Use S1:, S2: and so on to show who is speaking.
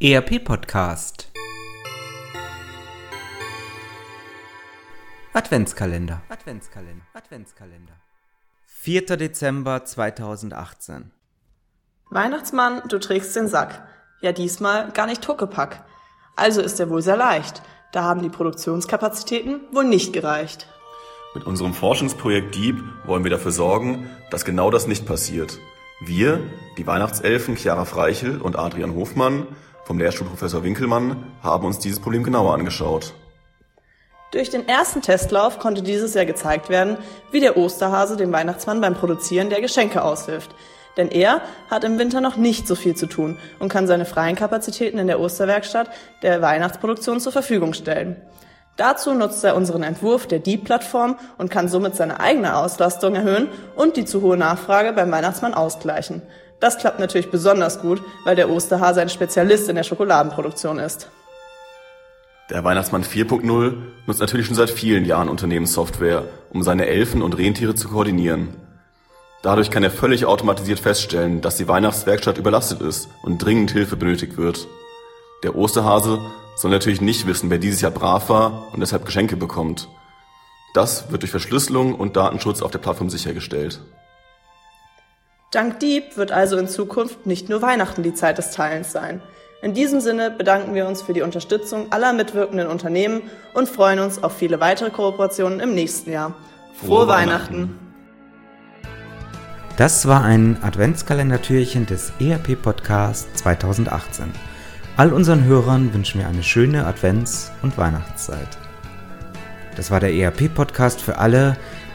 S1: ERP Podcast Adventskalender Adventskalender Adventskalender 4. Dezember 2018
S2: Weihnachtsmann, du trägst den Sack. Ja, diesmal gar nicht Huckepack. Also ist er wohl sehr leicht. Da haben die Produktionskapazitäten wohl nicht gereicht.
S3: Mit unserem Forschungsprojekt Dieb wollen wir dafür sorgen, dass genau das nicht passiert. Wir, die Weihnachtselfen Chiara Freichel und Adrian Hofmann vom Lehrstuhl Professor Winkelmann, haben uns dieses Problem genauer angeschaut.
S2: Durch den ersten Testlauf konnte dieses Jahr gezeigt werden, wie der Osterhase dem Weihnachtsmann beim Produzieren der Geschenke aushilft. Denn er hat im Winter noch nicht so viel zu tun und kann seine freien Kapazitäten in der Osterwerkstatt der Weihnachtsproduktion zur Verfügung stellen. Dazu nutzt er unseren Entwurf der Deep-Plattform und kann somit seine eigene Auslastung erhöhen und die zu hohe Nachfrage beim Weihnachtsmann ausgleichen. Das klappt natürlich besonders gut, weil der Osterhase ein Spezialist in der Schokoladenproduktion ist.
S3: Der Weihnachtsmann 4.0 nutzt natürlich schon seit vielen Jahren Unternehmenssoftware, um seine Elfen und Rentiere zu koordinieren. Dadurch kann er völlig automatisiert feststellen, dass die Weihnachtswerkstatt überlastet ist und dringend Hilfe benötigt wird. Der Osterhase soll natürlich nicht wissen, wer dieses Jahr brav war und deshalb Geschenke bekommt. Das wird durch Verschlüsselung und Datenschutz auf der Plattform sichergestellt.
S2: Dank Dieb wird also in Zukunft nicht nur Weihnachten die Zeit des Teilens sein. In diesem Sinne bedanken wir uns für die Unterstützung aller mitwirkenden Unternehmen und freuen uns auf viele weitere Kooperationen im nächsten Jahr. Frohe, Frohe Weihnachten. Weihnachten!
S1: Das war ein Adventskalendertürchen des ERP Podcast 2018. All unseren Hörern wünschen wir eine schöne Advents- und Weihnachtszeit. Das war der ERP-Podcast für alle,